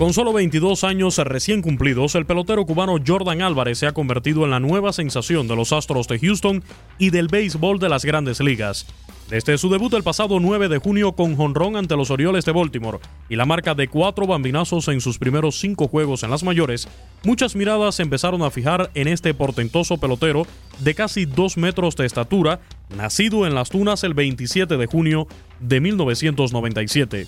Con solo 22 años recién cumplidos, el pelotero cubano Jordan Álvarez se ha convertido en la nueva sensación de los Astros de Houston y del béisbol de las grandes ligas. Desde su debut el pasado 9 de junio con jonrón ante los Orioles de Baltimore y la marca de cuatro bambinazos en sus primeros cinco juegos en las mayores, muchas miradas empezaron a fijar en este portentoso pelotero de casi dos metros de estatura, nacido en las Tunas el 27 de junio de 1997.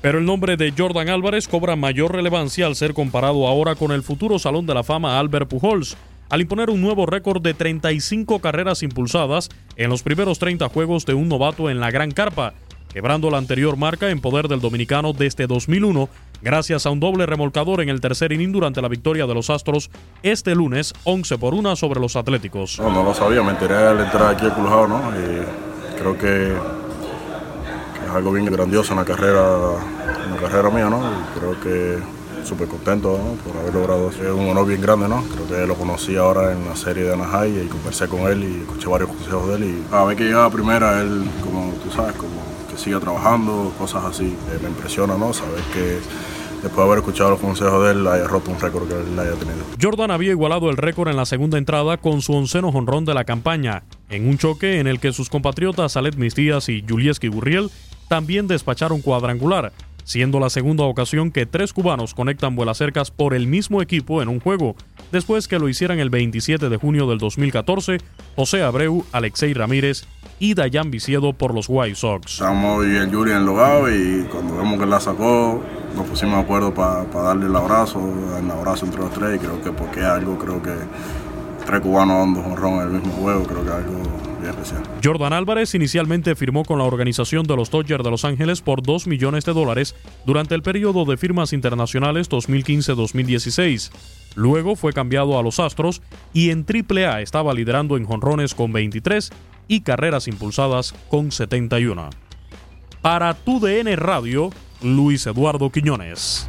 Pero el nombre de Jordan Álvarez cobra mayor relevancia al ser comparado ahora con el futuro Salón de la Fama Albert Pujols, al imponer un nuevo récord de 35 carreras impulsadas en los primeros 30 juegos de un novato en la Gran Carpa, quebrando la anterior marca en poder del dominicano desde 2001, gracias a un doble remolcador en el tercer inning durante la victoria de los Astros este lunes 11 por 1 sobre los Atléticos. No, lo sabía, me enteré al entrar aquí al ¿no? Creo que, algo bien grandioso en la carrera, en la carrera mía, ¿no? Creo que súper contento ¿no? por haber logrado. Es un honor bien grande, ¿no? Creo que lo conocí ahora en la serie de Anaheim y conversé con él y escuché varios consejos de él. Y a ver que llegaba primera, él, como tú sabes, como que siga trabajando, cosas así. Eh, me impresiona, ¿no? Saber que después de haber escuchado los consejos de él, haya roto un récord que él haya tenido. Jordan había igualado el récord en la segunda entrada con su onceno jonrón de la campaña, en un choque en el que sus compatriotas Alet Mistías y Julieski Gurriel también despacharon cuadrangular, siendo la segunda ocasión que tres cubanos conectan vuelacercas por el mismo equipo en un juego, después que lo hicieran el 27 de junio del 2014 José Abreu, Alexei Ramírez y Dayan Viciedo por los White Sox. Estábamos y el Yuri en el logado y cuando vemos que la sacó, nos pusimos de acuerdo para darle el abrazo, el abrazo entre los tres y creo que porque algo, creo que tres cubanos dando jonrón en el mismo juego, creo que algo Jordan Álvarez inicialmente firmó con la organización de los Dodgers de Los Ángeles por 2 millones de dólares durante el periodo de firmas internacionales 2015-2016. Luego fue cambiado a los Astros y en AAA estaba liderando en jonrones con 23 y carreras impulsadas con 71. Para tu DN Radio, Luis Eduardo Quiñones.